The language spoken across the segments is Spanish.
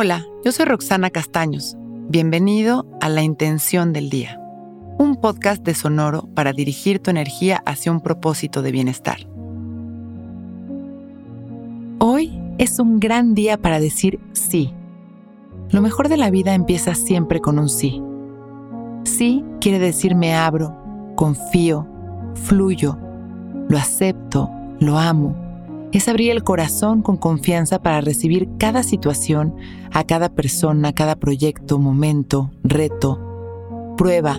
Hola, yo soy Roxana Castaños. Bienvenido a La Intención del Día, un podcast de Sonoro para dirigir tu energía hacia un propósito de bienestar. Hoy es un gran día para decir sí. Lo mejor de la vida empieza siempre con un sí. Sí quiere decir me abro, confío, fluyo, lo acepto, lo amo. Es abrir el corazón con confianza para recibir cada situación, a cada persona, cada proyecto, momento, reto, prueba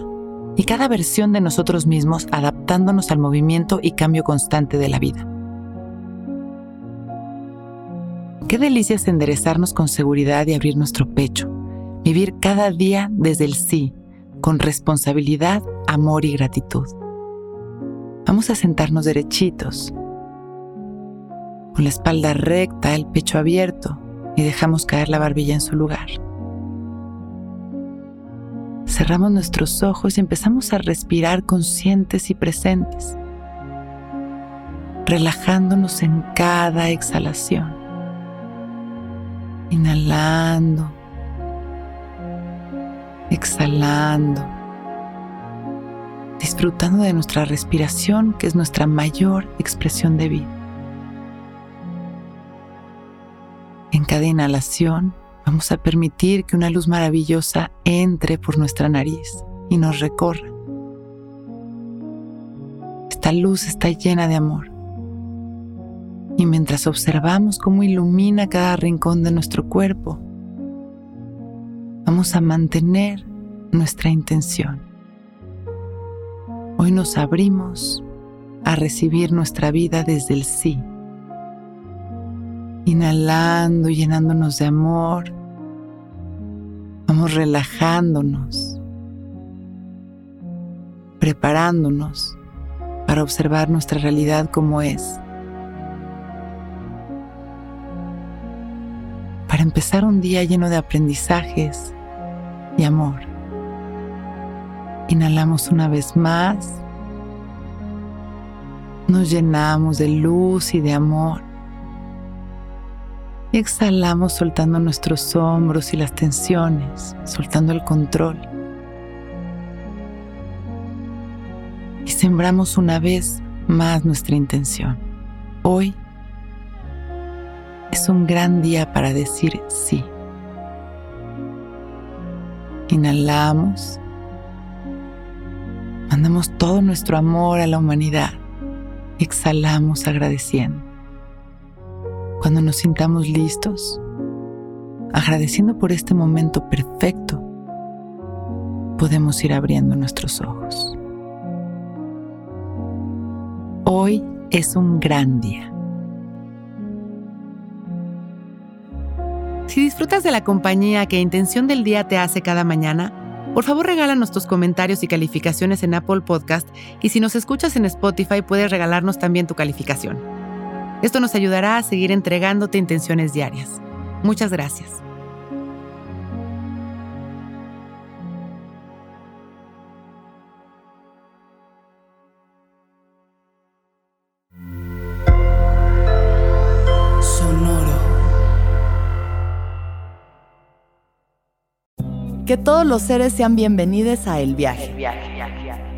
y cada versión de nosotros mismos adaptándonos al movimiento y cambio constante de la vida. Qué delicia es enderezarnos con seguridad y abrir nuestro pecho, vivir cada día desde el sí, con responsabilidad, amor y gratitud. Vamos a sentarnos derechitos, con la espalda recta, el pecho abierto y dejamos caer la barbilla en su lugar. Cerramos nuestros ojos y empezamos a respirar conscientes y presentes, relajándonos en cada exhalación. Inhalando, exhalando, disfrutando de nuestra respiración, que es nuestra mayor expresión de vida. Cada inhalación vamos a permitir que una luz maravillosa entre por nuestra nariz y nos recorra. Esta luz está llena de amor y mientras observamos cómo ilumina cada rincón de nuestro cuerpo, vamos a mantener nuestra intención. Hoy nos abrimos a recibir nuestra vida desde el sí, inhalando llenándonos de amor. Vamos relajándonos, preparándonos para observar nuestra realidad como es para empezar un día lleno de aprendizajes y amor. Inhalamos una vez más. Nos llenamos de luz y de amor. Y exhalamos soltando nuestros hombros y las tensiones, soltando el control. Y sembramos una vez más nuestra intención. Hoy es un gran día para decir sí. Inhalamos. Mandamos todo nuestro amor a la humanidad. Exhalamos agradeciendo. Cuando nos sintamos listos, agradeciendo por este momento perfecto, podemos ir abriendo nuestros ojos. Hoy es un gran día. Si disfrutas de la compañía que Intención del Día te hace cada mañana, por favor regálanos tus comentarios y calificaciones en Apple Podcast y si nos escuchas en Spotify puedes regalarnos también tu calificación. Esto nos ayudará a seguir entregándote intenciones diarias. Muchas gracias. Que todos los seres sean bienvenidos a El Viaje.